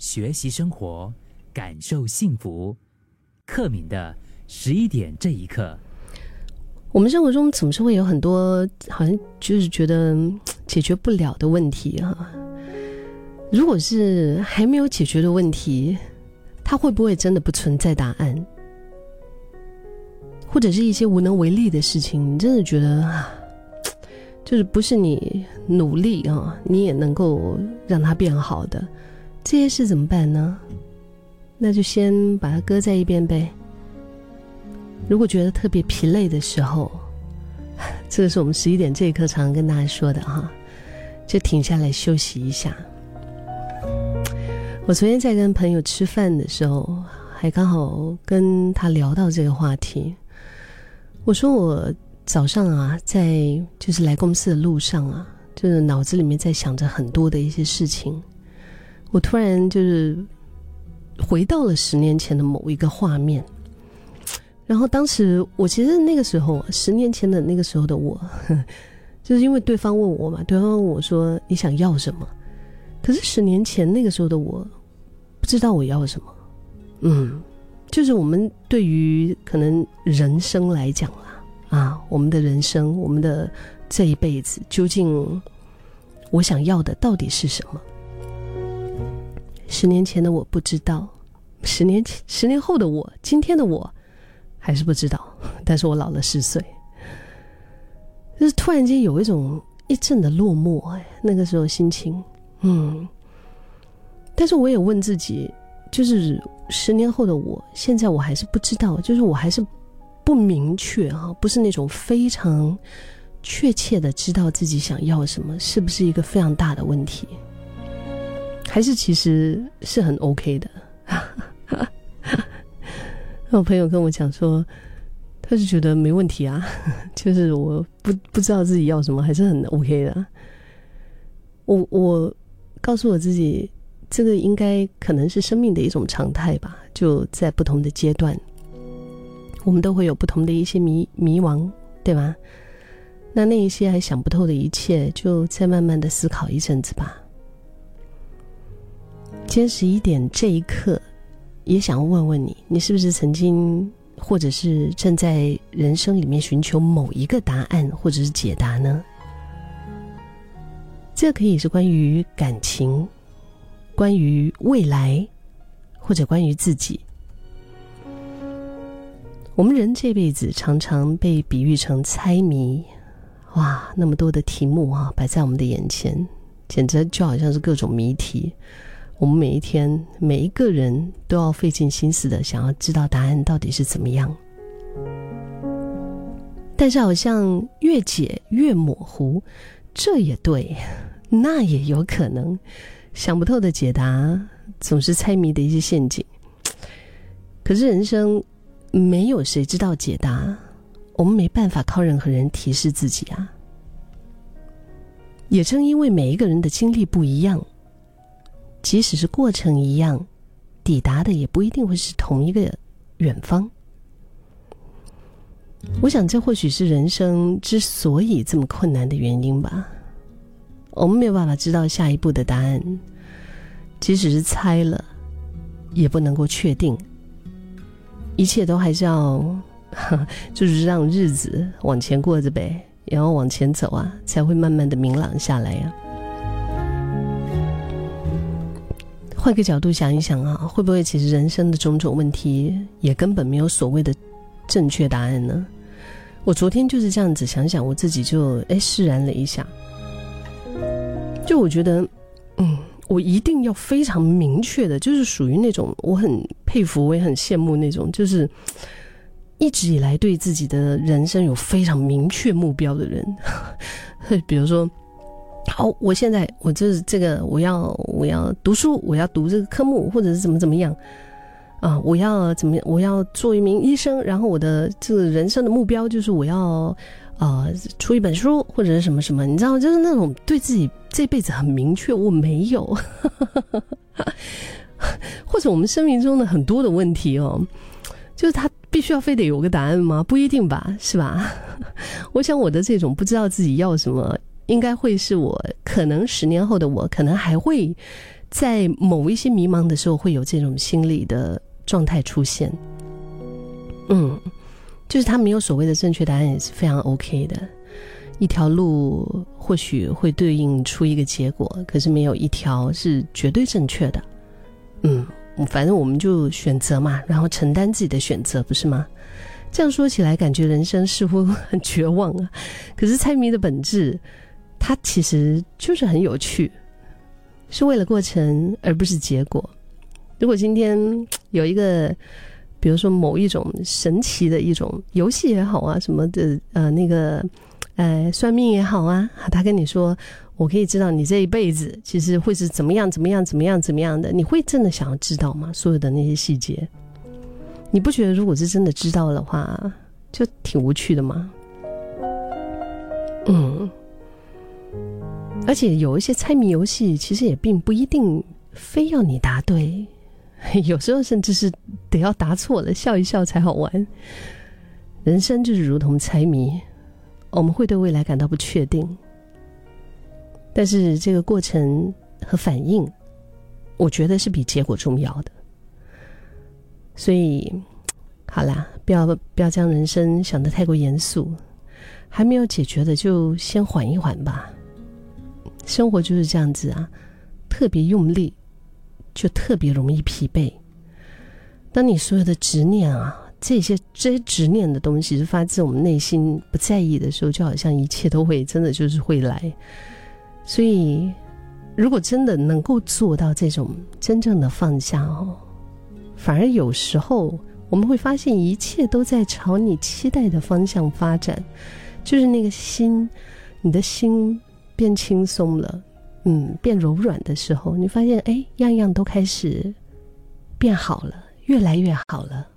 学习生活，感受幸福。克敏的十一点这一刻，我们生活中总是会有很多好像就是觉得解决不了的问题哈。如果是还没有解决的问题，它会不会真的不存在答案？或者是一些无能为力的事情，你真的觉得啊，就是不是你努力啊，你也能够让它变好的这些事怎么办呢？那就先把它搁在一边呗。如果觉得特别疲累的时候，这个是我们十一点这一刻常常跟大家说的哈，就停下来休息一下。我昨天在跟朋友吃饭的时候，还刚好跟他聊到这个话题。我说我早上啊，在就是来公司的路上啊，就是脑子里面在想着很多的一些事情。我突然就是。回到了十年前的某一个画面，然后当时我其实那个时候，十年前的那个时候的我，就是因为对方问我嘛，对方问我说你想要什么？可是十年前那个时候的我，不知道我要什么。嗯，就是我们对于可能人生来讲啊，啊，我们的人生，我们的这一辈子，究竟我想要的到底是什么？十年前的我不知道，十年前、十年后的我，今天的我还是不知道。但是我老了十岁，就是突然间有一种一阵的落寞。哎，那个时候心情，嗯。但是我也问自己，就是十年后的我，现在我还是不知道，就是我还是不明确哈，不是那种非常确切的知道自己想要什么，是不是一个非常大的问题？还是其实是很 OK 的。我朋友跟我讲说，他是觉得没问题啊，就是我不不知道自己要什么，还是很 OK 的。我我告诉我自己，这个应该可能是生命的一种常态吧。就在不同的阶段，我们都会有不同的一些迷迷茫，对吧？那那一些还想不透的一切，就再慢慢的思考一阵子吧。今天十一点这一刻，也想问问你：你是不是曾经，或者是正在人生里面寻求某一个答案，或者是解答呢？这可以是关于感情，关于未来，或者关于自己。我们人这辈子常常被比喻成猜谜，哇，那么多的题目啊，摆在我们的眼前，简直就好像是各种谜题。我们每一天，每一个人都要费尽心思的想要知道答案到底是怎么样，但是好像越解越模糊，这也对，那也有可能，想不透的解答总是猜谜的一些陷阱。可是人生没有谁知道解答，我们没办法靠任何人提示自己啊。也正因为每一个人的经历不一样。即使是过程一样，抵达的也不一定会是同一个远方。我想，这或许是人生之所以这么困难的原因吧。我们没有办法知道下一步的答案，即使是猜了，也不能够确定。一切都还是要，就是让日子往前过着呗，然后往前走啊，才会慢慢的明朗下来呀。换个角度想一想啊，会不会其实人生的种种问题也根本没有所谓的正确答案呢？我昨天就是这样子想想，我自己就哎释然了一下。就我觉得，嗯，我一定要非常明确的，就是属于那种我很佩服，我也很羡慕那种，就是一直以来对自己的人生有非常明确目标的人，比如说。哦，我现在我就是这个，我要我要读书，我要读这个科目，或者是怎么怎么样啊？我要怎么样？我要做一名医生，然后我的这个人生的目标就是我要啊出一本书，或者是什么什么？你知道，就是那种对自己这辈子很明确，我没有，或者我们生命中的很多的问题哦，就是他必须要非得有个答案吗？不一定吧，是吧？我想我的这种不知道自己要什么。应该会是我，可能十年后的我，可能还会在某一些迷茫的时候，会有这种心理的状态出现。嗯，就是他没有所谓的正确答案，也是非常 OK 的。一条路或许会对应出一个结果，可是没有一条是绝对正确的。嗯，反正我们就选择嘛，然后承担自己的选择，不是吗？这样说起来，感觉人生似乎很绝望啊。可是猜谜的本质，它其实就是很有趣，是为了过程而不是结果。如果今天有一个，比如说某一种神奇的一种游戏也好啊，什么的，呃，那个，呃，算命也好啊，他跟你说，我可以知道你这一辈子其实会是怎么样，怎么样，怎么样，怎么样的，你会真的想要知道吗？所有的那些细节？你不觉得如果是真的知道的话，就挺无趣的吗？嗯，而且有一些猜谜游戏，其实也并不一定非要你答对，有时候甚至是得要答错了，笑一笑才好玩。人生就是如同猜谜，我们会对未来感到不确定，但是这个过程和反应，我觉得是比结果重要的。所以，好啦，不要不要将人生想得太过严肃，还没有解决的就先缓一缓吧。生活就是这样子啊，特别用力，就特别容易疲惫。当你所有的执念啊，这些这些执念的东西是发自我们内心不在意的时候，就好像一切都会真的就是会来。所以，如果真的能够做到这种真正的放下哦。反而有时候我们会发现，一切都在朝你期待的方向发展，就是那个心，你的心变轻松了，嗯，变柔软的时候，你发现，哎，样样都开始变好了，越来越好了。